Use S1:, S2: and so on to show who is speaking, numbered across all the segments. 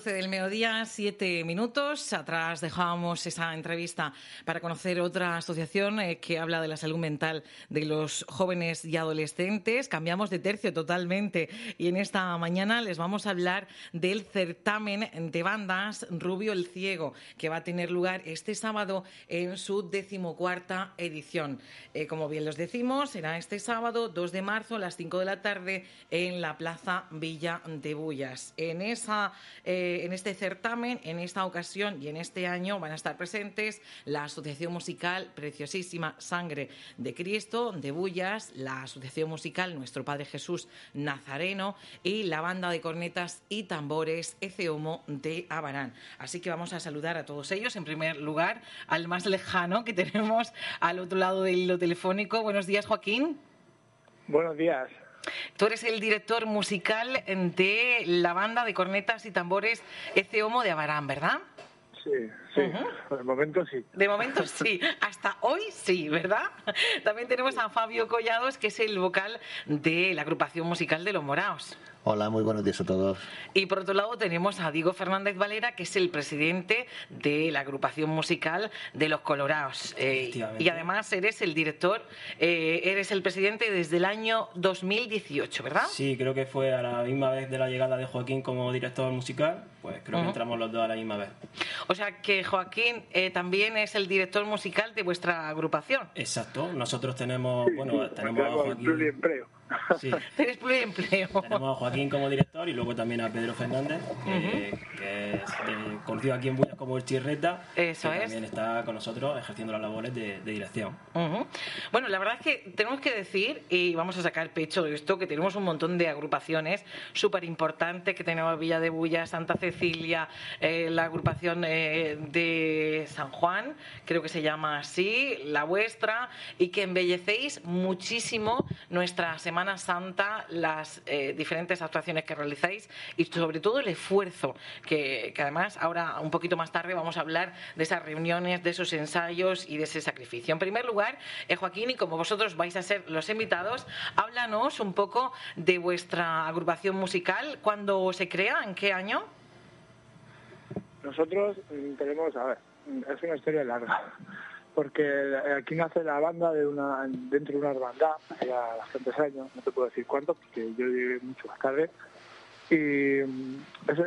S1: 12 del mediodía, 7 minutos. Atrás dejábamos esa entrevista para conocer otra asociación eh, que habla de la salud mental de los jóvenes y adolescentes. Cambiamos de tercio totalmente y en esta mañana les vamos a hablar del certamen de bandas Rubio el Ciego, que va a tener lugar este sábado en su decimocuarta edición. Eh, como bien los decimos, será este sábado, 2 de marzo, a las 5 de la tarde, en la Plaza Villa de Bullas. En esa eh, en este certamen, en esta ocasión y en este año van a estar presentes la Asociación Musical Preciosísima Sangre de Cristo de Bullas, la Asociación Musical Nuestro Padre Jesús Nazareno y la banda de cornetas y tambores Eceomo de Abarán. Así que vamos a saludar a todos ellos. En primer lugar, al más lejano que tenemos al otro lado del hilo telefónico. Buenos días, Joaquín.
S2: Buenos días.
S1: Tú eres el director musical de la banda de cornetas y tambores Ece Homo de Abarán, ¿verdad?
S2: Sí, sí. De momento sí.
S1: De momento sí. Hasta hoy sí, ¿verdad? También tenemos a Fabio Collados, que es el vocal de la agrupación musical de Los Moraos.
S3: Hola, muy buenos días a todos.
S1: Y por otro lado tenemos a Diego Fernández Valera, que es el presidente de la agrupación musical de Los Colorados. Eh, y además eres el director, eh, eres el presidente desde el año 2018, ¿verdad?
S4: Sí, creo que fue a la misma vez de la llegada de Joaquín como director musical, pues creo que entramos los dos a la misma vez.
S1: O sea que Joaquín eh, también es el director musical de vuestra agrupación.
S4: Exacto, nosotros tenemos, bueno, tenemos a Joaquín. Sí,
S1: Eres pluriempleo.
S4: tenemos a Joaquín como director y luego también a Pedro Fernández, que, que es de- conocido aquí en Bullas como el Chirreta,
S1: Eso
S4: que
S1: es.
S4: también está con nosotros ejerciendo las labores de, de dirección.
S1: Ujú. Bueno, la verdad es que tenemos que decir, y vamos a sacar pecho de esto, que tenemos un montón de agrupaciones súper importantes, que tenemos Villa de Bulla, Santa Cecilia, eh, la agrupación eh, de San Juan, creo que se llama así, la vuestra, y que embellecéis muchísimo nuestra Semana Santa, las eh, diferentes actuaciones que realizáis y sobre todo el esfuerzo, que, que además ahora un poquito más tarde vamos a hablar de esas reuniones, de esos ensayos y de ese sacrificio. En primer lugar, eh, Joaquín, y como vosotros vais a ser los invitados, háblanos un poco de vuestra agrupación musical, cuándo se crea, en qué año.
S2: Nosotros mm, tenemos, a ver, mm, es una historia larga, porque aquí nace la banda de una dentro de una hermandad, ya bastantes años, no te puedo decir cuánto, porque yo llegué mucho más tarde, y mm,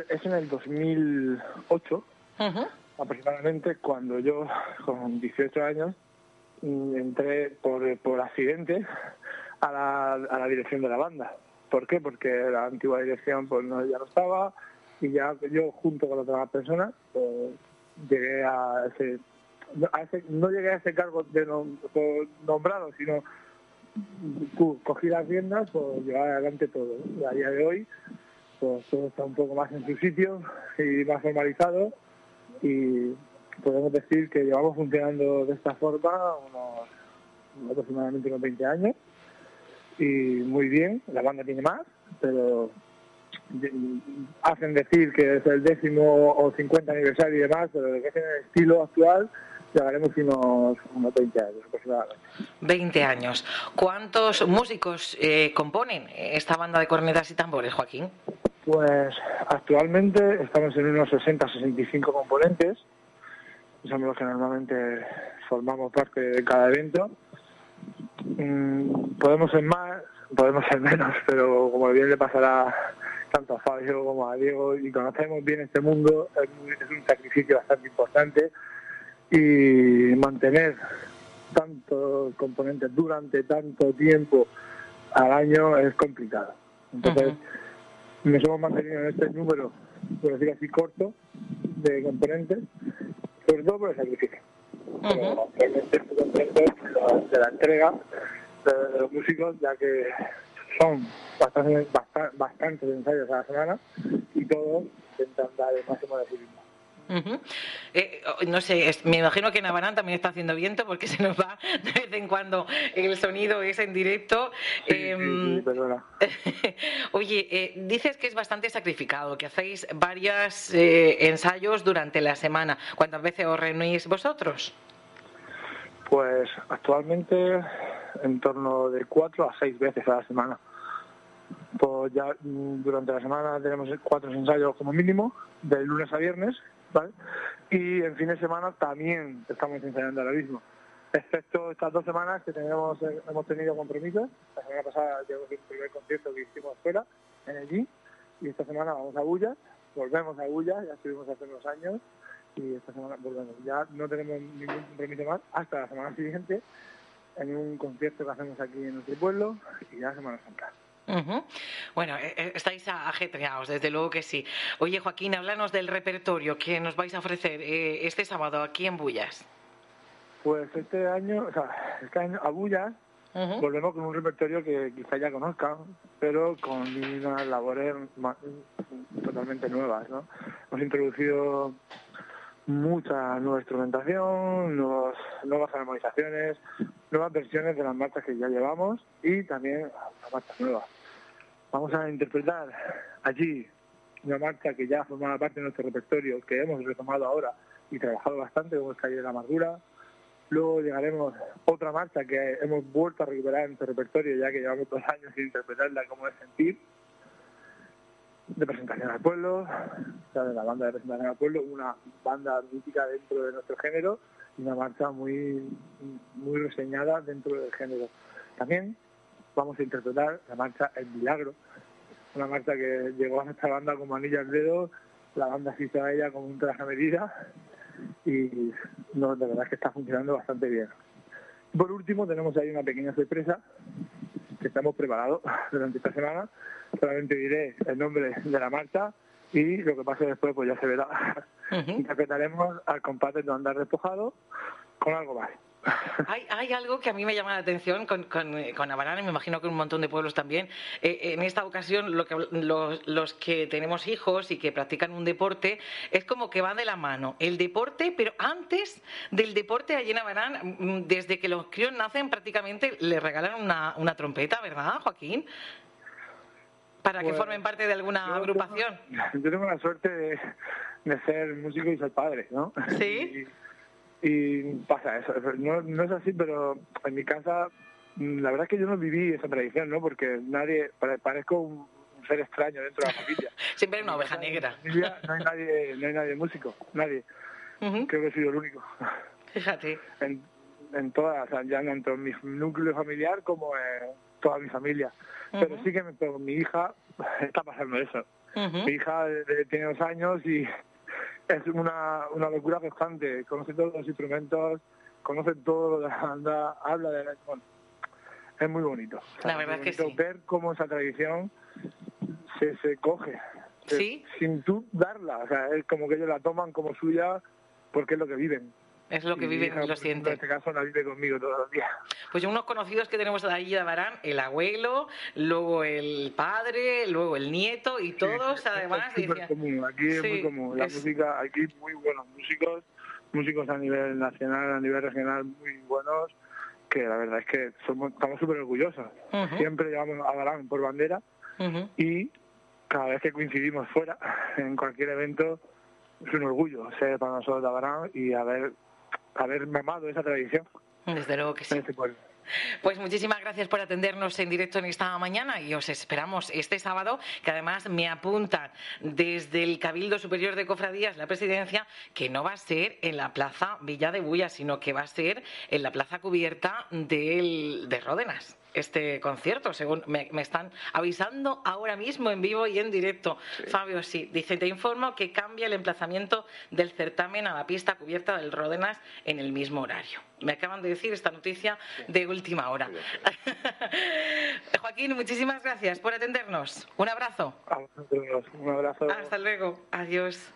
S2: es en el 2008 Aproximadamente cuando yo, con 18 años, entré por, por accidente a la, a la dirección de la banda. ¿Por qué? Porque la antigua dirección pues no, ya no estaba y ya yo junto con otras personas pues, llegué a ese, no, llegué a ese cargo de nombrado, sino cogí las riendas por llevar adelante todo. ¿no? A día de hoy pues todo está un poco más en su sitio y más formalizado y podemos decir que llevamos funcionando de esta forma unos aproximadamente unos 20 años y muy bien, la banda tiene más, pero hacen decir que es el décimo o 50 aniversario y demás, pero de que es en el estilo actual llegaremos unos, unos 20 años aproximadamente.
S1: 20 años. ¿Cuántos músicos eh, componen esta banda de cornetas y tambores, Joaquín?
S2: Pues actualmente estamos en unos 60-65 componentes, somos los que normalmente formamos parte de cada evento. Mm, podemos ser más, podemos ser menos, pero como bien le pasará tanto a Fabio como a Diego y conocemos bien este mundo, es un- es un sacrificio bastante importante y mantener tantos componentes durante tanto tiempo al año es complicado. Entonces, nos hemos mantenido en este número, por decir así, corto de componentes, sobre todo por el sacrificio. Pero estoy contento de la- entrega de, los músicos, ya que son bastantes, basta- bastantes ensayos a la semana y todos intentan dar el máximo de sí mismos.
S1: Eh, oh, no sé, es- me imagino que en también está haciendo viento porque se nos va de vez en cuando el sonido es en directo.
S2: Sí, sí,
S1: Em,
S2: sí, perdona.
S1: Oye, eh, dices que es bastante sacrificado, que hacéis varios ensayos durante la semana. ¿Cuántas veces os reunís vosotros?
S2: Pues actualmente en torno de cuatro a seis veces a la semana. Pues ya mm, durante la semana tenemos cuatro ensayos como mínimo, de lunes a viernes, Y en fin de semana también estamos ensayando ahora mismo. Excepto estas dos semanas que tenemos, eh, hemos tenido compromisos. La semana pasada llegó el primer concierto que hicimos fuera, en el y esta semana vamos a Bulla, volvemos a Bulla, ya estuvimos hace unos años, y esta semana volvemos. Ya no tenemos ningún compromiso más hasta la semana siguiente en un concierto que hacemos aquí en nuestro pueblo y ya Semana Santa.
S1: Bueno, eh, eh, estáis ajetreados, desde luego que sí. Oye, Joaquín, háblanos del repertorio que nos vais a ofrecer eh, este sábado aquí en Bullas.
S2: Pues este año, o sea, este año a Bulla
S1: Ujú.
S2: volvemos con un repertorio que quizá ya conozcan, pero con unas labores totalmente nuevas, ¿no? Hemos introducido mucha nueva instrumentación, nuevos- nuevas armonizaciones, nuevas versiones de las marchas que ya llevamos y también una marcha nueva. Vamos a interpretar allí una marcha que ya formaba parte de nuestro repertorio, que hemos retomado ahora y trabajado bastante, como es Calle de la Amargura. Luego llegaremos otra marcha que hemos vuelto a recuperar en nuestro repertorio, ya que llevamos dos años sin interpretarla, como es Sentir, de presentación al pueblo, de la banda de presentación al pueblo, una banda mítica dentro de nuestro género y una marcha muy, muy reseñada dentro del género. También vamos a interpretar la marcha El Milagro, una marcha que llegó a nuestra banda como anilla al dedo, la banda se hizo a ella como un traje a medida y no, de verdad es que está funcionando bastante bien. Por último tenemos ahí una pequeña sorpresa que estamos preparados durante esta semana. Solamente diré el nombre de la marcha y lo que pase después pues ya se verá.
S1: Ujú.
S2: Interpretaremos al compás de andar despojado con algo más.
S1: Hay, hay algo que a mí me llama la atención con, con, con Abarán y me imagino que un montón de pueblos también. Eh, en esta ocasión, lo que, los, los que tenemos hijos y que practican un deporte, es como que va de la mano el deporte, pero antes del deporte allí en Abarán, mm, desde que los críos nacen, prácticamente les regalan una, una trompeta, ¿verdad, Joaquín? Para que
S2: Pues,
S1: formen parte de alguna
S2: Yo
S1: agrupación.
S2: tengo- Yo tengo la suerte de, de ser músico y ser padre, ¿no?
S1: Sí.
S2: Y, y pasa eso. No, no es así, pero en mi casa, mm, la verdad es que yo no viví esa tradición, ¿no? Porque nadie, pare- parezco un, ser extraño dentro de la familia.
S1: Siempre hay una oveja negra.
S2: No hay nadie, no hay nadie músico, nadie. Creo que he sido el único.
S1: Fíjate.
S2: En, en todas, o sea, ya tanto en mi núcleo familiar como en toda mi familia. Pero sí que me- con mi hija está pasando eso. Mi hija eh, tiene dos años y es una, una locura constante. Conoce todos los instrumentos, conoce todo lo de la banda, habla de la... Bueno, es muy bonito. O sea,
S1: La verdad
S2: muy
S1: es que
S2: bonito
S1: sí.
S2: Ver cómo esa tradición se, se coge. se-
S1: Sí.
S2: Sin tú darla. O sea, es como que ellos la toman como suya porque es lo que viven.
S1: Es lo que viven
S2: hija,
S1: lo
S2: ejemplo,
S1: sienten.
S2: En este caso la vive conmigo todos los días.
S1: Pues unos conocidos que tenemos allí de Abarán, el abuelo, luego el padre, luego el nieto y todos
S2: Sí,
S1: además
S2: es
S1: decían,
S2: común, aquí es
S1: Sí,
S2: muy común. La
S1: es-
S2: música, aquí muy buenos músicos, músicos a nivel nacional, a nivel regional muy buenos, que la verdad es que somos, estamos súper orgullosos.
S1: Ujú.
S2: Siempre llevamos a Barán por bandera
S1: Ujú.
S2: y cada vez que coincidimos fuera, en cualquier evento, es un orgullo ser para nosotros de Abarán y haber, haber mamado esa tradición
S1: desde luego que sí.
S2: este.
S1: Pues muchísimas gracias por atendernos en directo en esta mañana y os esperamos este sábado, que además me apuntan desde el Cabildo Superior de Cofradías, la presidencia, que no va a ser en la Plaza Villa de Bulla, sino que va a ser en la Plaza Cubierta del, de Ródenas. Este concierto, según me, me están avisando ahora mismo en vivo y en directo. Fabio, sí, dice, te informo que cambia el emplazamiento del certamen a la pista cubierta del Ródenas en el mismo horario. Me acaban de decir esta noticia de última hora. Joaquín, muchísimas gracias por atendernos. Un abrazo.
S2: Un abrazo.
S1: Hasta luego. Adiós.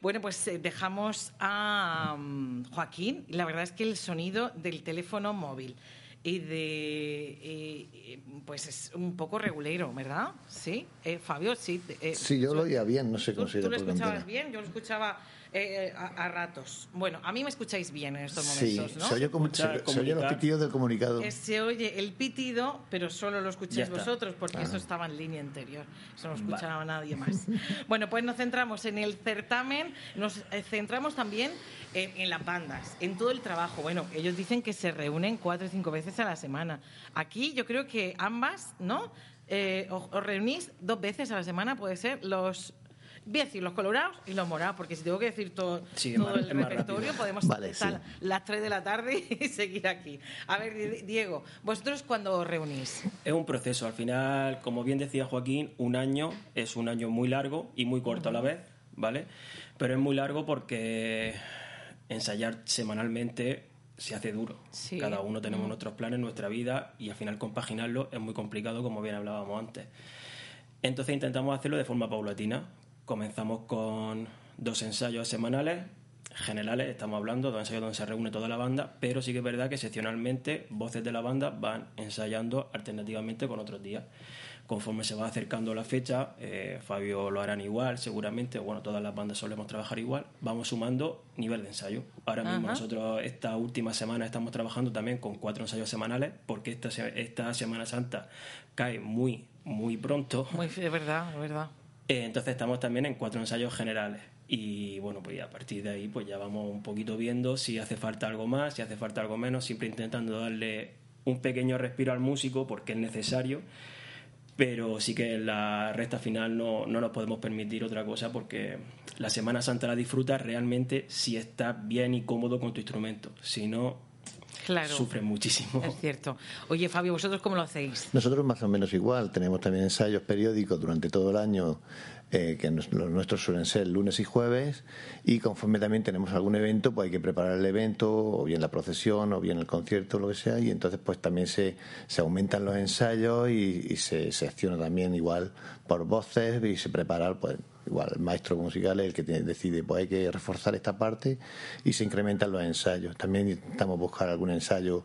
S1: Bueno, pues eh, dejamos a mm, Joaquín. La verdad es que el sonido del teléfono móvil y de pues es un poco regulero, ¿verdad? Sí, Eh, Fabio, sí. eh,
S3: Sí, yo lo oía bien, no sé
S1: ¿Tú,
S3: cómo
S1: tú
S3: oye
S1: lo escuchabas bien? Yo lo escuchaba eh, a, a ratos. Bueno, a mí me escucháis bien en estos
S3: Sí,
S1: momentos, ¿no?
S3: se oye, como, se, se oye los pitidos del comunicado.
S1: Eh, se oye el pitido, pero solo lo escucháis vosotros, porque eso estaba en línea anterior. Eso no lo escuchaba nadie más. Bueno, pues nos centramos en el certamen, nos eh, centramos también en, en las bandas, en todo el trabajo. Bueno, ellos dicen que se reúnen cuatro o cinco veces a la semana. Aquí yo creo que ambas, ¿no? Eh, os reunís dos veces a la semana, puede ser, los... Voy a decir los colorados y los morados, porque si tengo que decir todo,
S4: Sí, es
S1: todo
S4: más-
S1: el repertorio, podemos
S3: Vale,
S1: estar
S3: sí.
S1: las 3 de la tarde y seguir aquí. A ver, Di- Diego, ¿vosotros cuándo os reunís?
S4: Es un proceso. Al final, como bien decía Joaquín, un año es un año muy largo y muy corto a la vez, ¿vale? Pero es muy largo porque ensayar semanalmente se hace duro.
S1: Sí.
S4: Cada uno tenemos nuestros planes, nuestra vida y al final compaginarlo es muy complicado, como bien hablábamos antes. Entonces intentamos hacerlo de forma paulatina. Comenzamos con dos ensayos semanales, generales, estamos hablando, dos ensayos donde se reúne toda la banda, pero sí que es verdad que seccionalmente voces de la banda van ensayando alternativamente con otros días. Conforme se va acercando la fecha, eh, Fabio lo harán igual, seguramente, bueno, todas las bandas solemos trabajar igual, vamos sumando nivel de ensayo. Ahora mismo
S1: Ajá.
S4: nosotros esta última semana estamos trabajando también con cuatro ensayos semanales, porque esta, esta Semana Santa cae muy, muy pronto.
S1: Muy, es verdad, es verdad.
S4: Eh, entonces estamos también en cuatro ensayos generales. Y bueno, pues a partir de ahí pues ya vamos un poquito viendo si hace falta algo más, si hace falta algo menos, siempre intentando darle un pequeño respiro al músico porque es necesario. Pero sí que en la recta final no, no nos podemos permitir otra cosa porque la Semana Santa la disfrutas realmente si estás bien y cómodo con tu instrumento. Si no,
S1: Claro.
S4: sufres muchísimo.
S1: Es cierto. Oye, Fabio, ¿vosotros cómo lo hacéis?
S3: Nosotros más o menos igual, tenemos también ensayos periódicos durante todo el año, eh, que nos- los nuestros suelen ser lunes y jueves, y conforme también tenemos algún evento, pues hay que preparar el evento, o bien la procesión, o bien el concierto, lo que sea, y entonces pues también se, se aumentan los ensayos y, y se secciona también igual por voces y se prepara pues igual el maestro musical es el que decide pues hay que reforzar esta parte y se incrementan los ensayos también intentamos buscar algún ensayo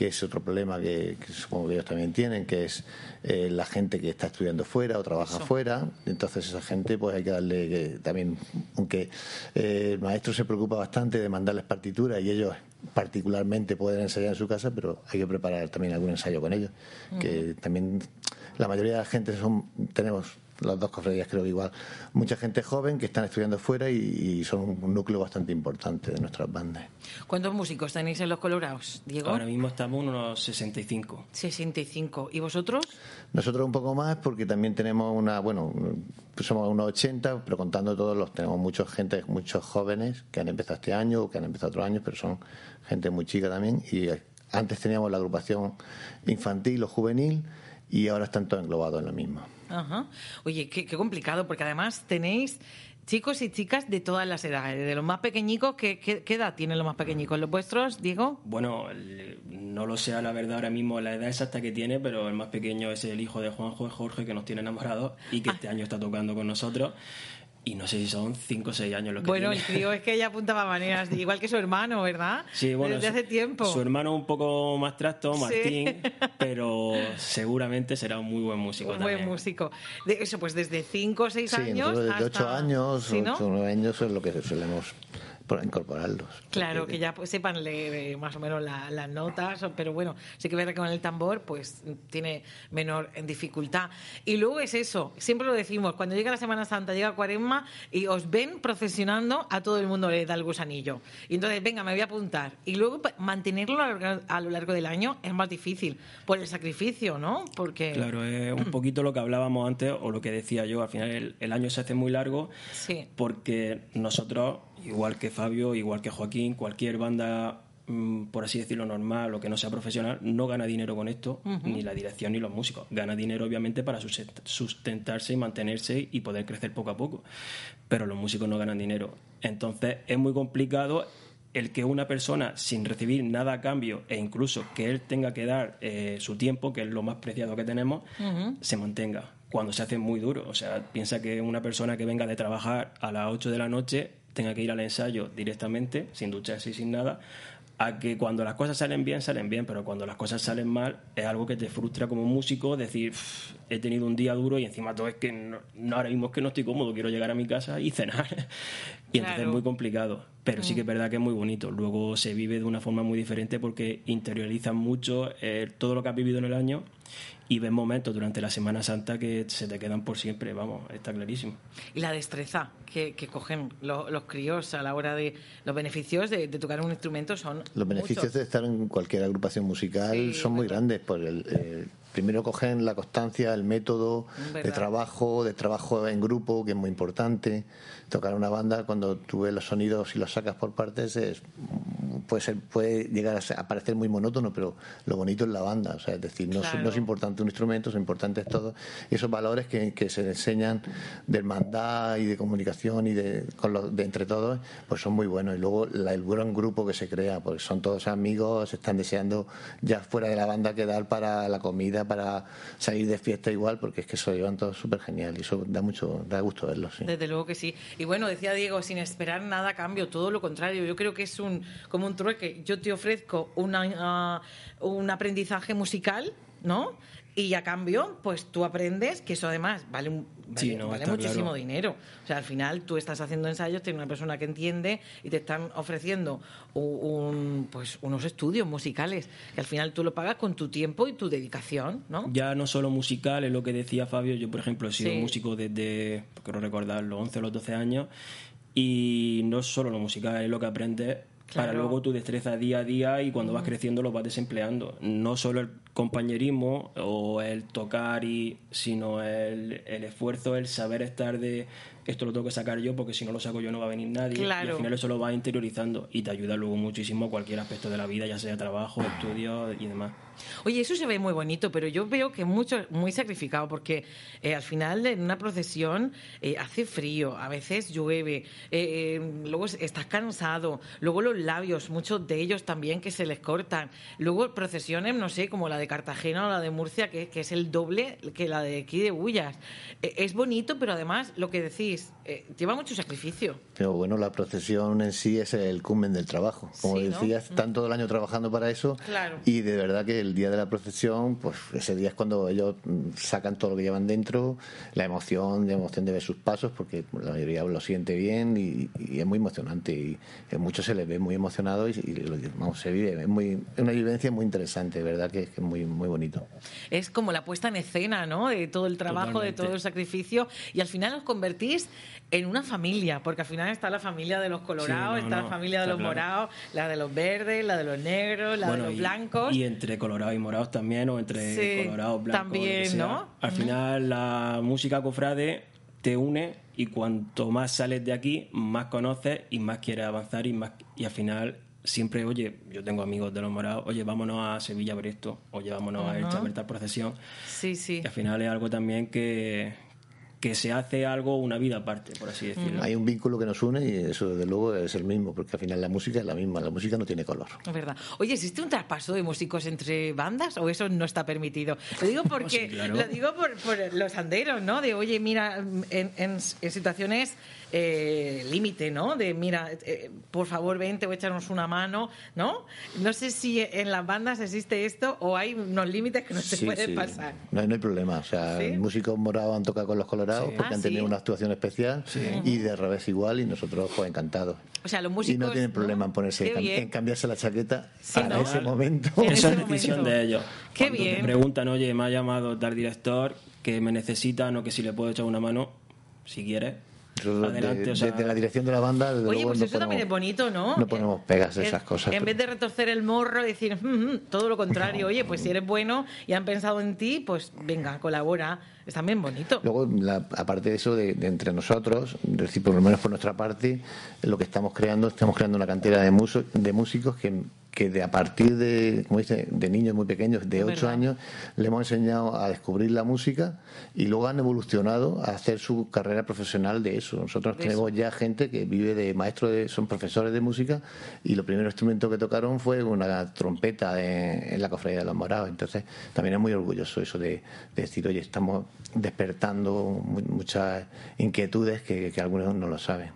S3: que es otro problema que, que supongo que ellos también tienen, que es eh, la gente que está estudiando fuera o trabaja fuera. Entonces esa gente pues hay que darle que también, aunque eh, el maestro se preocupa bastante de mandarles partituras y ellos particularmente pueden ensayar en su casa, pero hay que preparar también algún ensayo con ellos. Que también la mayoría de la gente son, tenemos las dos cofradías creo que igual, mucha gente joven que están estudiando fuera y, y son un núcleo bastante importante de nuestras bandas.
S1: ¿Cuántos músicos tenéis en los colorados, Diego?
S4: Ahora mismo estamos unos 65.
S1: 65. ¿Y vosotros?
S3: Nosotros un poco más porque también tenemos una, bueno, pues somos unos 80, pero contando todos los tenemos mucha gente, muchos jóvenes que han empezado este año o que han empezado otros años, pero son gente muy chica también. Y eh, antes teníamos la agrupación infantil o juvenil y ahora están todos englobados en lo mismo.
S1: Ajá. Oye, qué, qué complicado, porque además tenéis chicos y chicas de todas las edades. De los más pequeñicos, ¿qué, qué, qué edad tienen los más pequeñicos? ¿Los vuestros, Diego?
S4: Bueno, no lo sé a la verdad ahora mismo la edad exacta que tiene, pero el más pequeño es el hijo de Juanjo, Jorge, que nos tiene enamorados y que este año está tocando con nosotros. Y no sé si son 5 o 6 años los que
S1: Bueno, el
S4: tiene.
S1: tío es que ella apuntaba maneras, igual que su hermano, ¿verdad?
S4: Sí, bueno,
S1: Desde hace tiempo.
S4: Su hermano un poco más trasto,
S1: Sí.
S4: Martín, pero seguramente será un muy buen músico
S1: Un
S4: también.
S1: buen músico. De eso, pues desde 5 o 6
S3: Sí,
S1: años.
S3: desde
S1: hasta...
S3: 8 años,
S1: ¿Sí, no?
S3: 8 o 9 años es lo que solemos por- incorporarlos.
S1: Claro, que ya pues, sepan leer eh, más o menos la- las notas, pero bueno, sí que ver que con el tambor pues tiene menor en dificultad. Y luego es eso, siempre lo decimos, cuando llega la Semana Santa, llega Cuaresma y os ven procesionando, a todo el mundo le da el gusanillo. Y entonces, venga, me voy a apuntar. Y luego mantenerlo a lo largo- a lo largo del año es más difícil, por el sacrificio, ¿no? Porque...
S4: Claro, es un poquito lo que hablábamos antes o lo que decía yo. Al final el, el año se hace muy largo
S1: Sí.
S4: porque nosotros, igual que Fabio, igual que Joaquín, cualquier banda, mm, por así decirlo, normal o que no sea profesional, no gana dinero con esto, ni la dirección ni los músicos. Gana dinero, obviamente, para sustent- sustentarse y mantenerse y poder crecer poco a poco. Pero los músicos no ganan dinero. Entonces es muy complicado el que una persona sin recibir nada a cambio e incluso que él tenga que dar eh, su tiempo, que es lo más preciado que tenemos, se mantenga. cuando se hace muy duro. O sea, piensa que una persona que venga de trabajar a las 8 de la noche tenga que ir al ensayo directamente, sin ducharse y sin nada, a que cuando las cosas salen bien, salen bien, pero cuando las cosas salen mal, es algo que te frustra como músico, decir, "Pff, he tenido un día duro y encima todo es que no, no, ahora mismo es que no estoy cómodo, quiero llegar a mi casa y cenar. y entonces es muy complicado. Pero
S1: Mm.
S4: sí que es verdad que es muy bonito. Luego se vive de una forma muy diferente porque interiorizas mucho eh, todo lo que has vivido en el año y ves momentos durante la Semana Santa que se te quedan por siempre, vamos, está clarísimo.
S1: Y la destreza que, que cogen lo- los críos a la hora de los beneficios de, de tocar un instrumento son
S3: Los beneficios
S1: muchos.
S3: de estar en cualquier agrupación musical
S1: Sí,
S3: son muy grandes. Por el, eh, primero cogen la constancia, el método de
S1: Verdad.
S3: trabajo, de trabajo en grupo, que es muy importante. Tocar una banda, cuando tú ves los sonidos y los sacas por partes, es, puede, ser, puede llegar a, parecer muy monótono, pero lo bonito es la banda. O sea, es decir, no, es-
S1: Claro.
S3: no es importante un instrumento, es importante es todo. Y esos valores que, que se enseñan de hermandad y de comunicación y de, con los- de entre todos, pues son muy buenos. Y luego la- el buen grupo que se crea, pues son todos amigos, están deseando ya fuera de la banda quedar para la comida, para salir de fiesta igual, porque es que se llevan todos súper genial y eso da mucho, da gusto verlo, sí.
S1: Desde luego que sí. Y bueno, decía Diego, sin esperar nada a cambio, todo lo contrario. Yo creo que es un como un trueque. Yo te ofrezco una, ah, un aprendizaje musical, ¿no? Y a cambio, pues tú aprendes, que eso además vale, un- vale,
S4: Sí, no,
S1: vale
S4: está
S1: muchísimo
S4: claro.
S1: dinero. O sea, al final tú estás haciendo ensayos, tienes una persona que entiende y te están ofreciendo un, pues unos estudios musicales, que al final tú lo pagas con tu tiempo y tu dedicación, ¿no?
S4: Ya no solo musical, es lo que decía Fabio. Yo, por ejemplo, he sido
S1: Sí.
S4: músico desde, creo recordar, los 11 o los 12 años. Y no solo lo musical, es lo que aprendes para luego tu destreza día a día y cuando vas creciendo lo vas desempleando. No solo el compañerismo o el tocar, y sino el, el esfuerzo, el saber estar de esto lo tengo que sacar yo porque si no lo saco yo no va a venir nadie. Y al final eso lo vas interiorizando y te ayuda luego muchísimo a cualquier aspecto de la vida, ya sea trabajo, estudios y demás.
S1: Oye, eso se ve muy bonito, pero yo veo que mucho, muy sacrificado, porque eh, al final en una procesión eh, hace frío, a veces llueve, eh, luego es- estás cansado, luego los labios, muchos de ellos también que se les cortan, luego procesiones, no sé, como la de Cartagena o la de Murcia, que, que es el doble que la de aquí de Bullas. Eh, es bonito, pero además, lo que decís, eh, lleva mucho sacrificio.
S3: Pero bueno, la procesión en sí es el culmen del trabajo. Como
S1: Sí, ¿no?
S3: decías, están todo el año trabajando para eso.
S1: Claro.
S3: Y de verdad que el día de la procesión, pues ese día es cuando ellos mm, sacan todo lo que llevan dentro, la emoción, la emoción de ver sus pasos, porque la mayoría lo siente bien y, y es muy emocionante. Y en muchos se les ve muy emocionados y, y vamos, se vive. Es, muy, es una vivencia muy interesante, verdad que que muy, muy bonito.
S1: es como la puesta en escena, ¿no? De todo el trabajo, de todo el sacrificio. Y al final os convertís en una familia, porque al final está la familia de los colorados,
S4: Sí, no,
S1: está
S4: no,
S1: la familia de los
S4: claro.
S1: morados, la de los verdes, la de los negros, la de los
S4: y-
S1: blancos.
S4: Y, entre colorados y morados también, o entre
S1: Sí,
S4: colorados, blancos.
S1: también. ¿no?
S4: Al final, la música cofrade te une y cuanto más sales de aquí, más conoces y más quieres avanzar y más y al final siempre, oye, yo tengo amigos de los morados, oye, vámonos a Sevilla a ver esto, oye, vámonos a Elche a ver tal procesión.
S1: Sí, sí.
S4: Y al final es algo también que, que se hace algo una vida aparte, por así decirlo.
S3: Hay un vínculo que nos une y eso desde luego es el mismo, porque al final la música es la misma, la música no tiene color.
S1: Es verdad. Oye, ¿existe un traspaso de músicos entre bandas o eso no está permitido? Lo digo porque
S4: Sí, claro.
S1: lo digo por, por los anderos, ¿no? De oye, mira, en, en- en situaciones eh, límite, ¿no? De mira, eh, por favor, vente o échanos una mano, ¿no? No sé si en las bandas existe esto o hay unos límites que no se
S3: Sí,
S1: pueden
S3: sí.
S1: pasar.
S3: No, hay- no hay problema. O sea,
S1: ¿Sí?
S3: músicos morados han tocado con los colorados
S4: Sí.
S3: porque
S1: Ah,
S3: han
S1: ¿sí?
S3: tenido una actuación especial y de revés igual y nosotros pues encantados.
S1: O sea, los
S3: y
S1: músicos.
S3: no tienen problema en ponerse en cambiarse la chaqueta
S1: Sí,
S3: para
S1: ¿no?
S3: ese momento.
S1: Ese
S4: es decisión de ellos.
S1: Qué
S4: Cuando
S1: bien.
S4: te preguntan, oye, me ha llamado tal director que me necesitan o que si le puedo echar una mano, si quieres,
S3: Nosotros,
S4: adelante.
S3: de-
S4: o sea,
S3: desde la dirección de la banda, desde
S1: Oye,
S3: luego
S1: pues
S3: no
S1: eso también es bonito, ¿no?
S3: No ponemos pegas a
S1: En-
S3: esas cosas.
S1: En vez de retorcer el morro y decir, "Mm, mm", todo lo contrario, oye, pues si eres bueno y han pensado en ti, pues venga, colabora. Es también bonito.
S3: Luego, la- aparte de eso, de, de entre nosotros, es decir, por lo menos por nuestra parte, lo que estamos creando, estamos creando una cantera de, muso- de músicos que que de a partir de, como dice, de niños muy pequeños, de
S1: Es
S3: 8
S1: verdad.
S3: años, le hemos enseñado a descubrir la música y luego han evolucionado a hacer su carrera profesional de eso. Nosotros
S1: De
S3: tenemos
S1: eso.
S3: ya gente que vive de maestros, de, son profesores de música y lo primero instrumento que tocaron fue una trompeta en, en la cofradía de los morados. Entonces también es muy orgulloso eso de, de decir, oye, estamos despertando mu- muchas inquietudes que, que algunos no lo saben.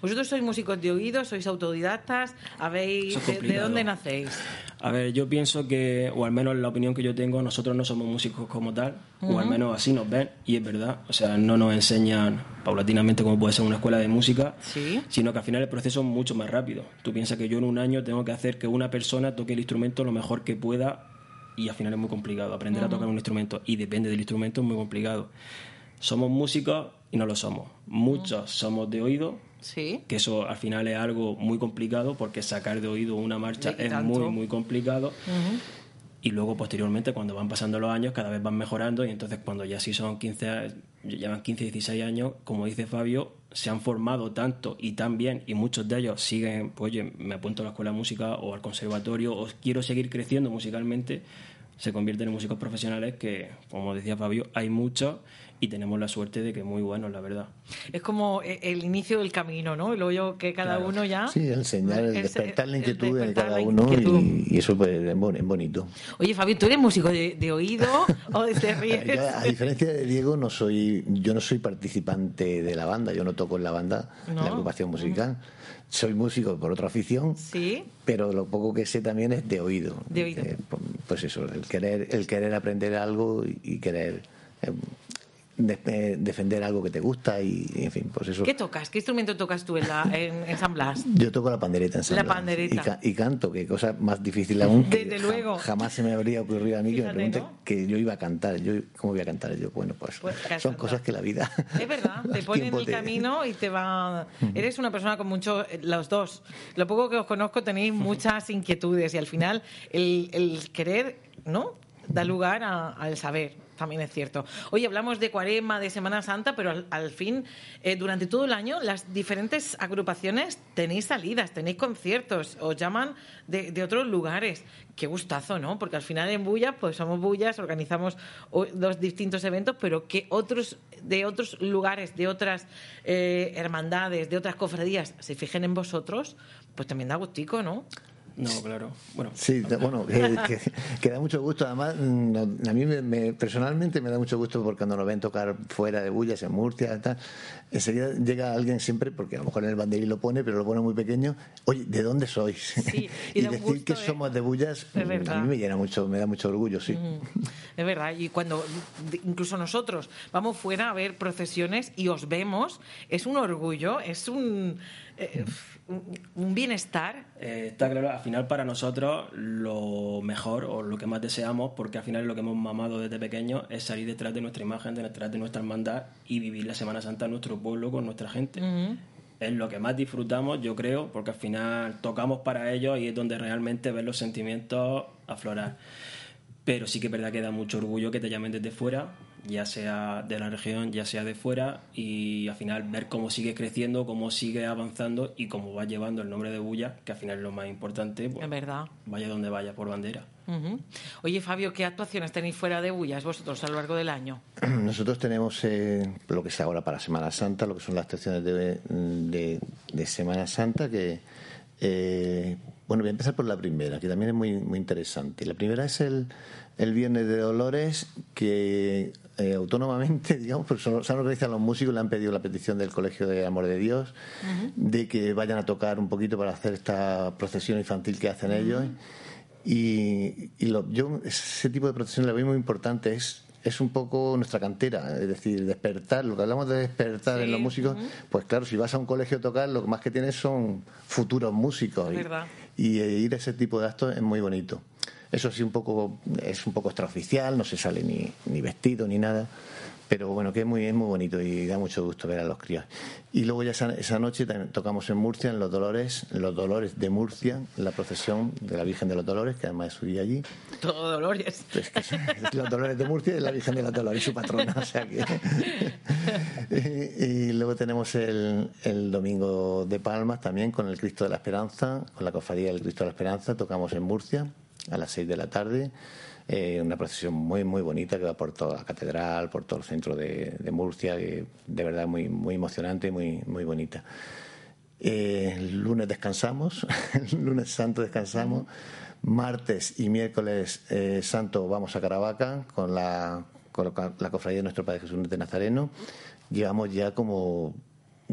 S1: Vosotros sois músicos de oído, sois autodidactas, habéis
S4: es
S1: de, dónde nacéis?
S4: A ver, yo pienso que, o al menos la opinión que yo tengo, nosotros no somos músicos como tal, o al menos así nos ven, y es verdad. O sea, no nos enseñan paulatinamente como puede ser una escuela de música,
S1: Sí.
S4: sino que al final el proceso es mucho más rápido. Tú piensas que yo en un año tengo que hacer que una persona toque el instrumento lo mejor que pueda, y al final es muy complicado. Aprender a tocar un instrumento, y depende del instrumento, es muy complicado. Somos músicos y no lo somos. Muchos somos de oído,
S1: Sí.
S4: que eso al final es algo muy complicado porque sacar de oído una marcha es
S1: tanto.
S4: muy muy complicado y luego posteriormente cuando van pasando los años cada vez van mejorando y entonces cuando ya sí son 15 a- llevan 15 16 años como dice Fabio se han formado tanto y tan bien y muchos de ellos siguen pues oye me apunto a la escuela de música o al conservatorio o quiero seguir creciendo musicalmente se convierten en músicos profesionales que como decía Fabio hay muchos y tenemos la suerte de que muy buenos la verdad
S1: Es como e- el inicio del camino, ¿no? Y luego yo que cada
S4: Claro.
S1: uno ya...
S3: Sí, enseñar, el
S1: Es-
S3: despertar la
S1: el
S3: inquietud
S1: despertar
S3: cada
S1: la
S3: uno y, y eso pues, es bon- es bonito.
S1: Oye, Fabio, ¿tú eres músico de, de oído o de ríes?
S3: Yo, a diferencia de Diego, no soy, yo no soy participante de la banda, yo no toco en la banda, en
S1: No.
S3: la agrupación musical. Soy músico por otra afición,
S1: Sí.
S3: pero lo poco que sé también es de oído.
S1: De oído.
S3: Eh, pues eso, el querer, el querer aprender algo y, y querer eh, de- eh, defender algo que te gusta y, en fin, pues eso.
S1: ¿Qué tocas? ¿Qué instrumento tocas tú en, la, en, en San Blas?
S3: Yo toco la pandereta en San
S1: La
S3: Blas.
S1: pandereta.
S3: Y, ca- y canto, que cosa más difícil aún.
S1: Desde luego.
S3: Jamás se me habría ocurrido a mí que me pregunten
S1: ¿no?
S3: que yo iba a cantar. Yo, ¿Cómo voy a cantar yo? Bueno, pues,
S1: Pues,
S3: son cosas que la vida.
S1: Es verdad, te pone en el
S3: te-
S1: camino y te va... Eres una persona con mucho... Los dos. Lo poco que os conozco tenéis muchas inquietudes y al final el, el querer, ¿no? Da lugar a- al saber. También es cierto. Oye, hablamos de Cuaresma, de Semana Santa, pero al, al fin, eh, durante todo el año, las diferentes agrupaciones tenéis salidas, tenéis conciertos, os llaman de, de otros lugares. Qué gustazo, ¿no? Porque al final en Bulla, pues somos Bullas, organizamos dos distintos eventos, pero que otros de otros lugares, de otras eh, hermandades, de otras cofradías se fijen en vosotros, pues también da gustico, ¿no?
S4: No claro bueno
S3: Sí, bueno, que, que- que da mucho gusto. Además, mm, no- a mí me, me- personalmente me da mucho gusto porque cuando nos ven tocar fuera de Bullas, en Murcia, tal, enseguida llega alguien siempre, porque a lo mejor en el banderín lo pone, pero lo pone muy pequeño. Oye, ¿de dónde sois?
S1: Sí, y
S3: decir
S1: gusto,
S3: que
S1: ¿eh?
S3: somos de Bullas, mm, a mí me llena mucho, me da mucho orgullo, sí.
S1: Es verdad, y cuando incluso nosotros vamos fuera a ver procesiones y os vemos, es un orgullo, es un, eh, un- bienestar.
S4: Eh, está claro, al final para nosotros lo mejor o lo que más deseamos, porque al final es lo que hemos mamado desde pequeños, es salir detrás de nuestra imagen, de detrás de nuestra hermandad y vivir la Semana Santa en nuestro pueblo con nuestra gente. Es lo que más disfrutamos, yo creo, porque al final tocamos para ellos y es donde realmente ves los sentimientos aflorar. Pero sí que es verdad que da mucho orgullo que te llamen desde fuera, ya sea de la región, ya sea de fuera, y al final ver cómo sigue creciendo, cómo sigue avanzando y cómo va llevando el nombre de Bulla, que al final es lo más importante, pues,
S1: Es verdad.
S4: vaya donde vaya por bandera.
S1: Oye, Fabio, ¿qué actuaciones tenéis fuera de Bullas vosotros a lo largo del año?
S3: Nosotros tenemos eh, lo que es ahora para Semana Santa, lo que son las actuaciones de, de- de Semana Santa, que, eh, bueno, voy a empezar por la primera, que también es muy, muy interesante. La primera es el, el Viernes de Dolores, que eh, autónomamente, digamos, pues son- se han organizado los músicos, le han pedido la petición del Colegio de Amor de Dios, de que vayan a tocar un poquito para hacer esta procesión infantil que hacen ellos. Y, y lo- yo ese tipo de procesión la veo muy importante. Es, es un poco nuestra cantera, es decir, despertar. Lo que hablamos de despertar
S1: Sí,
S3: en los músicos, pues claro, si vas a un colegio a tocar, lo que más que tienes son futuros músicos.
S1: Es
S3: y,
S1: verdad.
S3: y, eh, ir a ese tipo de actos es muy bonito. Eso sí, un poco, es un poco extraoficial, no se sale ni, ni vestido ni nada. Pero bueno, que es muy, es muy bonito y da mucho gusto ver a los críos. Y luego ya esa, esa noche tocamos en Murcia, en Los Dolores, en Los Dolores de Murcia, en la procesión de la Virgen de los Dolores, que además es su día allí.
S1: Todo Dolores.
S3: Es que los Dolores de Murcia y la Virgen de los Dolores, su patrona. O sea que... y, y luego tenemos el, el Domingo de Palmas también con el Cristo de la Esperanza, con la cofradía del Cristo de la Esperanza. Tocamos en Murcia a las 6 de la tarde. Eh, una procesión muy muy bonita que va por toda la catedral, por todo el centro de, Murcia, que de verdad muy muy emocionante y muy muy bonita. Eh, lunes descansamos, lunes santo descansamos, martes y miércoles eh, santo vamos a Caravaca con la, con la cofradía de nuestro Padre Jesús de Nazareno. Llevamos ya como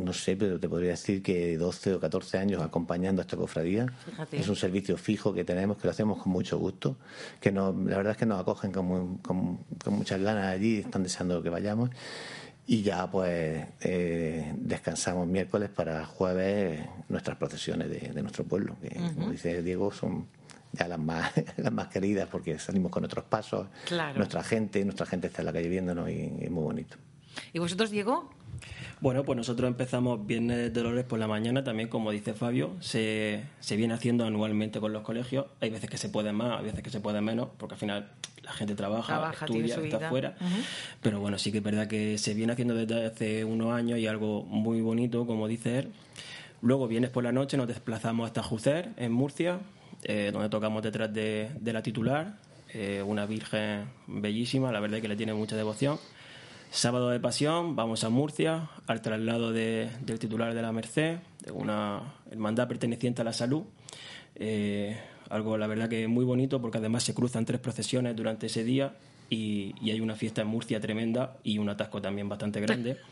S3: no sé, pero te podría decir que 12 o 14 años acompañando a esta cofradía.
S1: Fíjate.
S3: Es un servicio fijo que tenemos, que lo hacemos con mucho gusto, que nos, la verdad es que nos acogen con, con- con muchas ganas allí, están deseando que vayamos. Y ya pues eh, descansamos miércoles para jueves nuestras procesiones de, de nuestro pueblo, que como dice Diego son ya las más, las más queridas porque salimos con nuestros pasos,
S1: Claro.
S3: nuestra gente, nuestra gente está en la calle viéndonos y es muy bonito.
S1: ¿Y vosotros, Diego?
S4: Bueno, pues nosotros empezamos Viernes de Dolores por la mañana, también como dice Fabio, se, se viene haciendo anualmente con los colegios. Hay veces que se puede más, hay veces que se puede menos, porque al final la gente trabaja,
S1: Trabaja,
S4: estudia, está fuera. Pero bueno, sí que es verdad que se viene haciendo desde hace unos años y algo muy bonito, como dice él. Luego vienes por la noche, nos desplazamos hasta Jucer, en Murcia, eh, donde tocamos detrás de, de la titular, eh, una virgen bellísima, la verdad es que le tiene mucha devoción. Sábado de Pasión, vamos a Murcia, al traslado de- del titular de la Merced, de una hermandad perteneciente a la salud. Eh, algo, la verdad, que muy bonito porque además se cruzan tres procesiones durante ese día y, y hay una fiesta en Murcia tremenda y un atasco también bastante grande.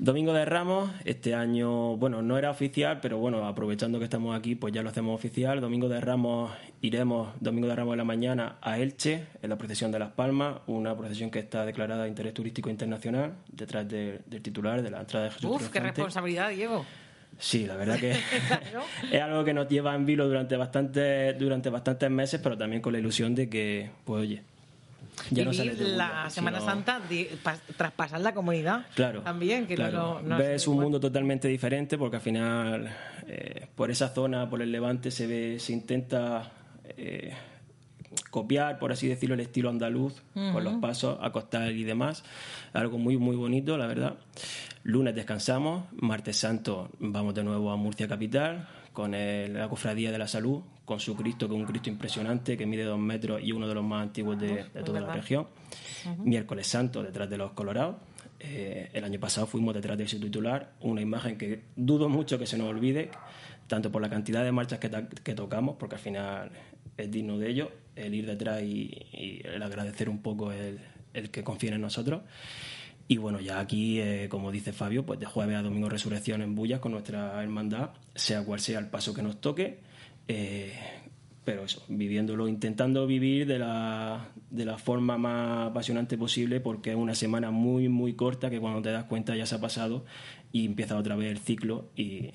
S4: Domingo de Ramos, este año, bueno, no era oficial, pero bueno, aprovechando que estamos aquí, pues ya lo hacemos oficial. Domingo de Ramos iremos, Domingo de Ramos de la mañana, a Elche, en la procesión de Las Palmas, una procesión que está declarada de interés turístico internacional, detrás de- del titular de la entrada de Jesús
S1: Uf, qué responsabilidad, Diego.
S4: Sí, la verdad que es algo que nos lleva en vilo durante bastantes, durante bastantes meses, pero también con la ilusión de que, pues oye, ya no de
S1: la
S4: Bulla,
S1: Semana
S4: sino-
S1: Santa traspasar la comunidad.
S4: Claro.
S1: También, que no
S4: claro.
S1: lo- no
S4: Ves
S1: es
S4: un
S1: igual.
S4: mundo totalmente diferente porque al final, eh, por esa zona, por el levante, se ve, se intenta eh, copiar, por así decirlo, el estilo andaluz, con los pasos, acostar y demás. Algo muy, muy bonito, la verdad. Lunes descansamos, martes santo vamos de nuevo a Murcia Capital, con el- la Cofradía de la Salud, con su Cristo, que es un Cristo impresionante, que mide dos metros y uno de los más antiguos de, de toda la región. Miércoles Santo, detrás de los Colorados. Eh, el año pasado fuimos detrás de su titular, una imagen que dudo mucho que se nos olvide, tanto por la cantidad de marchas que, tocamos, porque al final es digno de ello, el ir detrás y, y el agradecer un poco el, el que confíen en nosotros. Y bueno, ya aquí, eh, como dice Fabio, pues de jueves a domingo resurrección en Bullas con nuestra hermandad, sea cual sea el paso que nos toque. Eh, pero eso, viviéndolo, intentando vivir de la, de la forma más apasionante posible, porque es una semana muy, muy corta que cuando te das cuenta ya se ha pasado y empieza otra vez el ciclo y,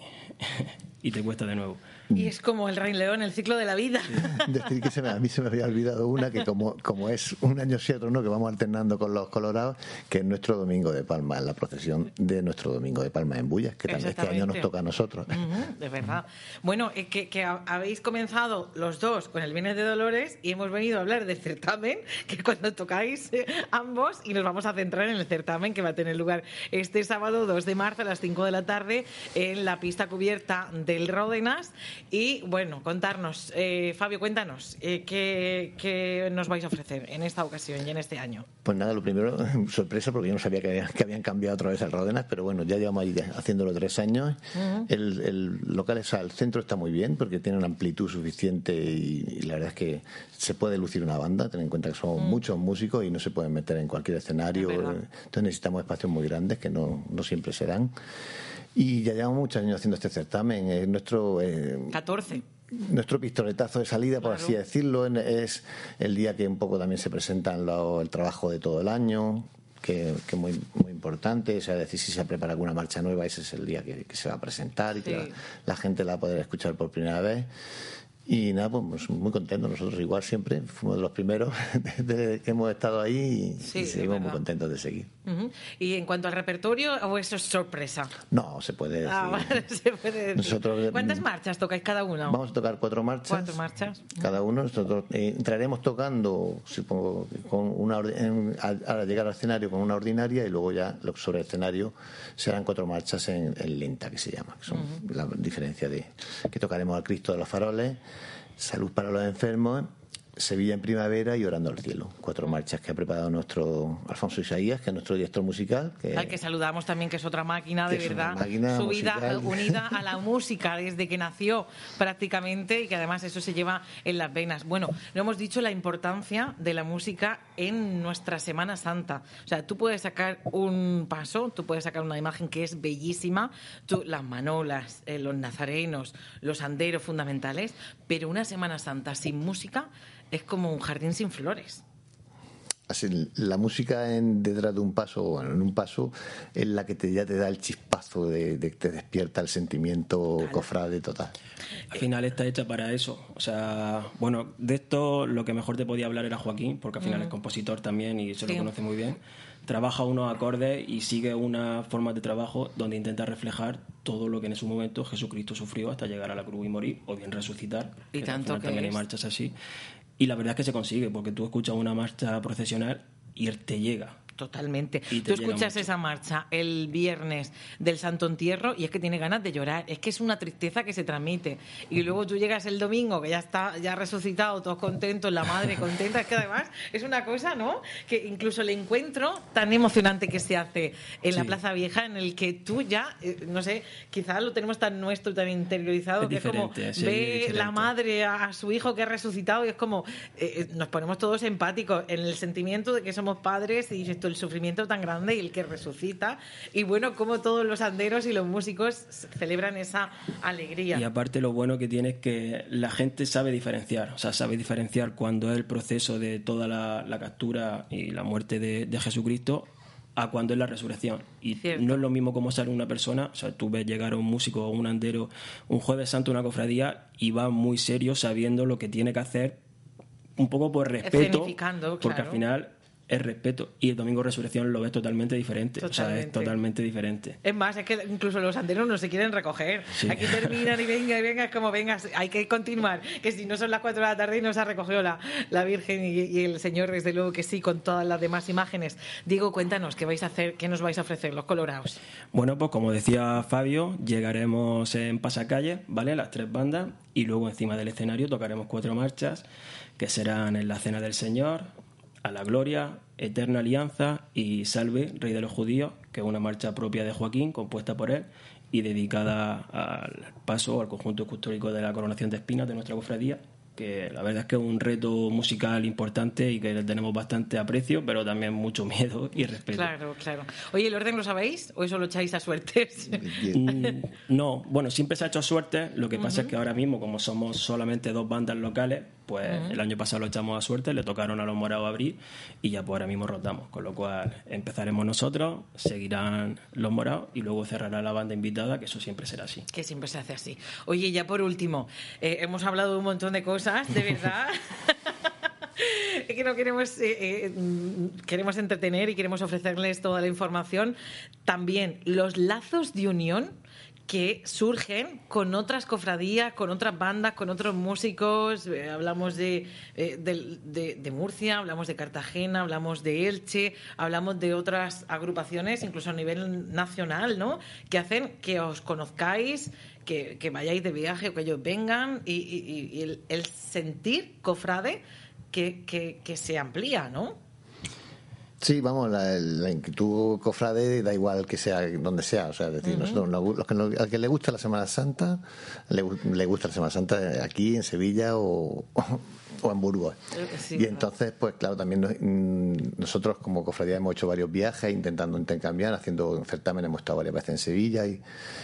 S4: y te cuesta de nuevo.
S1: Y es como el Rey León, el ciclo de la vida.
S3: Decir que se me- a mí se me había olvidado una que como, como es un año sí otro no, que vamos alternando con los colorados, que es nuestro Domingo de Palma, la procesión de nuestro Domingo de Palma en Bullas, que también este año nos toca a nosotros.
S1: Ujú, de verdad. Bueno, eh, que, que ha- habéis comenzado los dos con el Viernes de Dolores y hemos venido a hablar del certamen, que cuando tocáis eh, ambos, y nos vamos a centrar en el certamen que va a tener lugar este sábado 2 de marzo a las 5 de la tarde en la pista cubierta del Ródenas. Y bueno, contarnos, eh, Fabio, cuéntanos, eh, ¿qué, qué nos vais a ofrecer en esta ocasión y en este año?
S3: Pues nada, lo primero, sorpresa, porque yo no sabía que, que habían cambiado otra vez el Ródenas, pero bueno, ya llevamos ahí haciéndolo tres años. el, el local, o sea, el centro está muy bien porque tiene una amplitud suficiente y, y la verdad es que se puede lucir una banda. Ten en cuenta que somos muchos músicos y no se pueden meter en cualquier escenario.
S1: Es.
S3: Entonces necesitamos espacios muy grandes que no, no siempre se dan. Y ya llevamos muchos años haciendo este certamen. Es nuestro. eh,
S1: 14.
S3: nuestro pistoletazo de salida, por
S1: Claro.
S3: así decirlo, es el día que un poco también se presentan lo- el trabajo de todo el año, que es muy, muy importante. O sea, decir, si se prepara alguna marcha nueva, ese es el día que, que se va a presentar y que la, la gente la va a poder escuchar por primera vez. Y nada, pues pues, muy contentos. Nosotros igual siempre fuimos de los primeros que hemos estado ahí y,
S1: Sí,
S3: y
S1: es
S3: seguimos muy contentos de seguir.
S1: Y en cuanto al repertorio, ¿o eso es sorpresa?
S3: No, se puede decir.
S1: Ah, vale, se puede decir.
S3: Nosotros,
S1: ¿Cuántas marchas tocáis cada uno?
S3: Vamos a tocar cuatro marchas.
S1: Cuatro marchas.
S3: Cada uno. Nosotros eh, entraremos tocando, supongo, con una en- al, al llegar al escenario con una ordinaria y luego ya sobre el escenario serán cuatro marchas en, en lenta, que se llama. Que son la diferencia de que tocaremos al Cristo de los Faroles, Salud para los Enfermos, Sevilla en Primavera y Orando al Cielo. Cuatro marchas que ha preparado nuestro Alfonso Isaías, que es nuestro director musical. Que,
S1: Al que saludamos también, que es otra máquina, de verdad.
S3: máquina
S1: Su vida unida a la música desde que nació prácticamente y que además eso se lleva en las venas. Bueno, no hemos dicho la importancia de la música en nuestra Semana Santa. O sea, tú puedes sacar un paso, tú puedes sacar una imagen que es bellísima, tú, las manolas, eh, los nazarenos, los anderos fundamentales, pero una Semana Santa sin música es como un jardín sin flores.
S3: Así, la música en, detrás de un paso, bueno, en un paso, es la que te, ya te da el chispazo, de, de- te despierta el sentimiento cofrade total.
S4: Al final está hecha para eso. O sea, bueno, de esto lo que mejor te podía hablar era Joaquín, porque al final es compositor también y se
S1: Sí.
S4: lo conoce muy bien. Trabaja unos acordes y sigue una forma de trabajo donde intenta reflejar todo lo que en su momento Jesucristo sufrió hasta llegar a la cruz y morir, o bien resucitar.
S1: Y
S4: que al
S1: tanto
S4: final
S1: que
S4: también
S1: es.
S4: hay marchas así. Y la verdad es que se consigue, porque tú escuchas una marcha procesional y él te llega.
S1: Totalmente. Tú escuchas
S4: mucho.
S1: esa marcha el viernes del Santo Entierro y es que tiene ganas de llorar. Es que es una tristeza que se transmite. Y luego tú llegas el domingo, que ya está ya resucitado, todos contentos, la madre contenta. Es que además es una cosa, ¿no? Que incluso el encuentro tan emocionante que se hace en la. Plaza Vieja, en el que tú ya, eh, no sé, quizás lo tenemos tan nuestro, tan interiorizado,
S4: Es
S1: que es como
S4: sí,
S1: ve la madre a, a su hijo que ha resucitado y es como eh, eh, nos ponemos todos empáticos en el sentimiento de que somos padres y el sufrimiento tan grande y el que resucita y bueno como todos los anderos y los músicos celebran esa alegría
S4: Y aparte lo bueno que tiene es que la gente sabe diferenciar, o sea, sabe diferenciar cuando es el proceso de toda la, la captura y la muerte de, de Jesucristo a cuando es la resurrección. Y
S1: Cierto.
S4: no es lo mismo como sale una persona, o sea, tú ves llegar a un músico o un andero un jueves santo a una cofradía y va muy serio sabiendo lo que tiene que hacer, un poco por respeto, porque
S1: claro.
S4: al final es respeto. Y el domingo resurrección lo ves totalmente diferente, o sea, es totalmente diferente.
S1: es más, es que incluso los anderos no se quieren recoger.
S4: Sí.
S1: Aquí terminan y venga, y venga, es como venga, hay que continuar. Que si no son las 4 de la tarde y no se ha recogido la, la Virgen y, y el Señor, desde luego que sí, con todas las demás imágenes. Diego, cuéntanos, ¿qué vais a hacer? ¿Qué nos vais a ofrecer los colorados?
S4: Bueno, pues como decía Fabio, llegaremos en pasacalle, ¿vale? Las tres bandas, y luego encima del escenario tocaremos cuatro marchas, que serán en la Cena del Señor, a la Gloria, Eterna Alianza y Salve, Rey de los Judíos, que es una marcha propia de Joaquín, compuesta por él y dedicada al paso, al conjunto escultórico de la coronación de espinas de nuestra cofradía, que la verdad es que es un reto musical importante y que le tenemos bastante aprecio, pero también mucho miedo y respeto.
S1: Claro, claro. Oye, ¿el orden lo sabéis o eso lo echáis a suertes?
S4: Mm, No, bueno, siempre se ha hecho suerte. Lo que pasa es que ahora mismo, como somos solamente dos bandas locales, pues el año pasado lo echamos a suerte, le tocaron a los morados abrir y ya pues ahora mismo rotamos. Con lo cual empezaremos nosotros, seguirán los morados y luego cerrará la banda invitada, que eso siempre será así.
S1: que siempre se hace así. Oye, ya por último, eh, hemos hablado de un montón de cosas, de verdad. Es que no queremos eh, eh, queremos entretener y queremos ofrecerles toda la información. También los lazos de unión que surgen con otras cofradías, con otras bandas, con otros músicos. Eh, hablamos de, eh, de- de Murcia, hablamos de Cartagena, hablamos de Elche, hablamos de otras agrupaciones, incluso a nivel nacional, ¿no? Que hacen que os conozcáis, que, que vayáis de viaje o que ellos vengan y, el sentir cofrade que, que- que se amplía, ¿no?
S3: Sí, vamos, la, la inquietud cofrade da igual que sea donde sea. O sea, es decir, nosotros, nos- los que nos- al que le gusta la Semana Santa, le, le gusta la Semana Santa aquí, en Sevilla o, o en Burgos.
S1: Sí,
S3: y entonces, pues claro, también nos- mm, nosotros como cofradía hemos hecho varios viajes intentando intercambiar, haciendo certámenes, hemos estado varias veces en Sevilla y,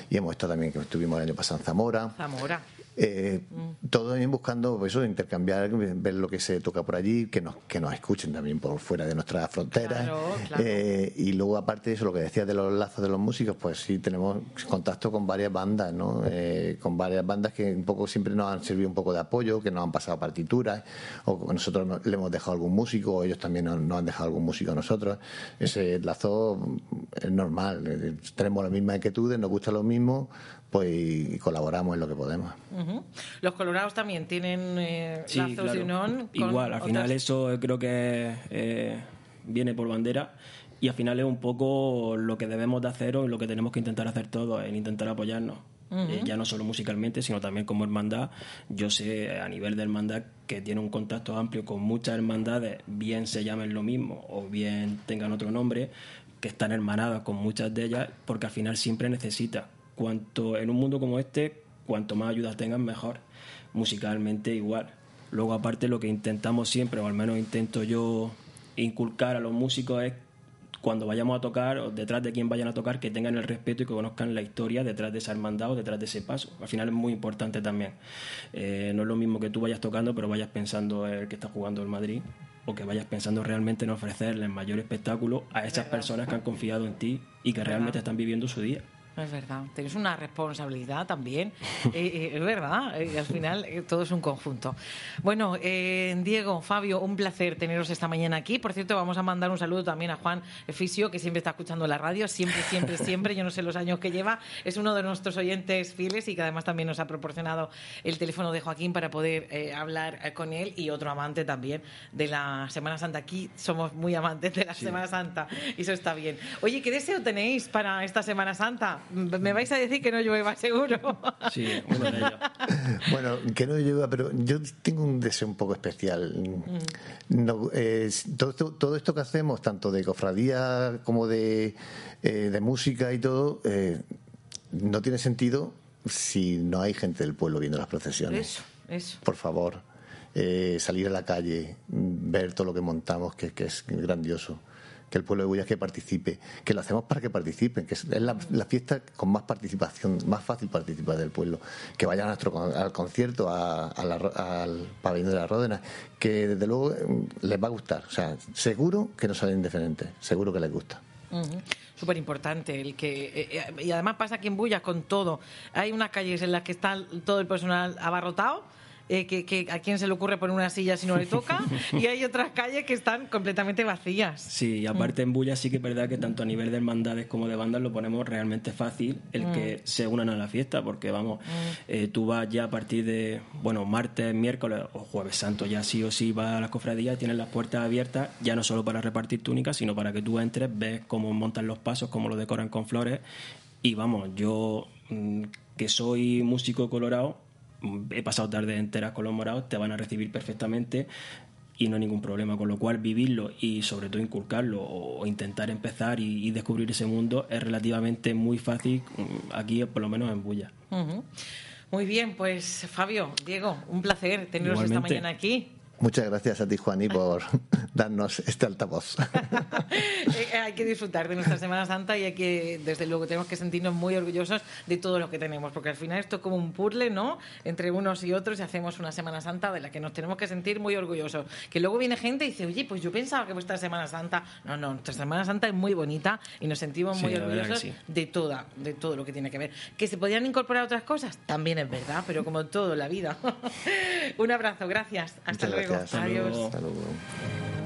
S3: y hemos estado también, que estuvimos el año pasado en Zamora.
S1: Zamora.
S3: Eh, Todo también buscando pues, eso, intercambiar, ver lo que se toca por allí, que nos, que nos escuchen también por fuera de nuestras fronteras.
S1: Claro, claro.
S3: Eh, y luego, aparte de eso, lo que decías de los lazos de los músicos, pues sí, tenemos contacto con varias bandas, ¿no? Eh, con varias bandas que un poco siempre nos han servido un poco de apoyo, que nos han pasado partituras, o nosotros no- le hemos dejado algún músico, o ellos también nos, nos han dejado algún músico a nosotros. Ese lazo es normal. eh, Tenemos las mismas inquietudes, nos gusta lo mismo, pues y colaboramos en lo que podemos.
S1: Los colorados también tienen eh,
S4: Sí,
S1: lazos
S4: claro.
S1: de unión.
S4: Igual, al final
S1: otras-
S4: eso creo que eh, viene por bandera y al final es un poco lo que debemos de hacer o lo que tenemos que intentar hacer todos, en intentar apoyarnos. Eh, ya no solo musicalmente, sino también como hermandad. Yo sé a nivel de hermandad que tiene un contacto amplio con muchas hermandades, bien se llamen lo mismo o bien tengan otro nombre, que están hermanadas con muchas de ellas, porque al final siempre necesita. Cuanto en un mundo como este, cuanto más ayudas tengan, mejor. Musicalmente igual. Luego, aparte, lo que intentamos siempre, o al menos intento yo inculcar a los músicos, es cuando vayamos a tocar, o detrás de quien vayan a tocar, que tengan el respeto y que conozcan la historia detrás de esa hermandad o detrás de ese paso. Al final es muy importante también. Eh, no es lo mismo que tú vayas tocando, pero vayas pensando en el que está jugando el Madrid, o que vayas pensando realmente en ofrecerle el mayor espectáculo a esas personas que han confiado en ti y que realmente están viviendo su día.
S1: Es verdad, tenéis una responsabilidad también. Eh, eh, es verdad, eh, al final eh, todo es un conjunto. Bueno, eh, Diego, Fabio, un placer teneros esta mañana aquí. Por cierto, vamos a mandar un saludo también a Juan Fisio, que siempre está escuchando la radio, siempre, siempre, siempre. Yo no sé los años que lleva. Es uno de nuestros oyentes fieles y que además también nos ha proporcionado el teléfono de Joaquín para poder eh, hablar con él y otro amante también de la Semana Santa. Aquí somos muy amantes de la Semana Santa y eso está bien. Oye, ¿qué deseo tenéis para esta Semana Santa? Me vais a decir que no llueva, seguro.
S4: Sí, uno de ellos.
S3: Bueno, que no lleva, pero yo tengo un deseo un poco especial. No, eh, todo, esto, todo esto que hacemos, tanto de cofradía como de, eh, de música y todo, eh, no tiene sentido si no hay gente del pueblo viendo las procesiones.
S1: Eso, eso.
S3: Por favor, eh, salir a la calle, mm, ver todo lo que montamos, que, que es grandioso. Que el pueblo de Bullas que participe, que lo hacemos para que participen, que es la, fiesta con más participación, más fácil participar del pueblo. Que vayan a nuestro al concierto, a- la al pabellón de la Ródena, que desde luego mm, les va a gustar. O sea, seguro que no salen indiferentes, seguro que les gusta.
S1: Súper importante el que eh, eh, y además pasa aquí en Bullas con todo. Hay unas calles en las que está todo el personal abarrotado. Eh, que, que a quién se le ocurre poner una silla si no le toca y hay otras calles que están completamente vacías.
S4: Sí, y aparte en Bulla sí que es verdad que tanto a nivel de hermandades como de bandas lo ponemos realmente fácil el que se unan a la fiesta, porque vamos, eh, tú vas ya a partir de, bueno, martes, miércoles o jueves santo, ya sí o sí vas a las cofradías, tienes las puertas abiertas, ya no solo para repartir túnicas, sino para que tú entres, ves cómo montan los pasos, cómo lo decoran con flores, y vamos, yo mm, que soy músico colorado, mm, he pasado tardes enteras con los morados, te van a recibir perfectamente y no hay ningún problema. Con lo cual, vivirlo y sobre todo inculcarlo o, intentar empezar y, y descubrir ese mundo es relativamente muy fácil mm, aquí, por lo menos en Bulla.
S1: Muy bien, pues Fabio, Diego, un placer teneros esta mañana aquí.
S3: Muchas gracias a ti, Juani, por darnos este altavoz.
S1: Eh, hay que disfrutar de nuestra Semana Santa y hay que, desde luego, tenemos que sentirnos muy orgullosos de todo lo que tenemos, porque al final esto es como un puzzle, ¿no? Entre unos y otros y hacemos una Semana Santa de la que nos tenemos que sentir muy orgullosos. Que luego viene gente y dice, oye, pues yo pensaba que vuestra Semana Santa. No, no, nuestra Semana Santa es muy bonita y nos sentimos
S4: Sí,
S1: muy orgullosos
S4: sí.
S1: de toda, de todo lo que tiene que ver. Que se podrían incorporar otras cosas, también es verdad, pero como todo en la vida. un abrazo, gracias. Hasta
S3: Muchas
S1: luego.
S3: gracias. Gracias. Adiós.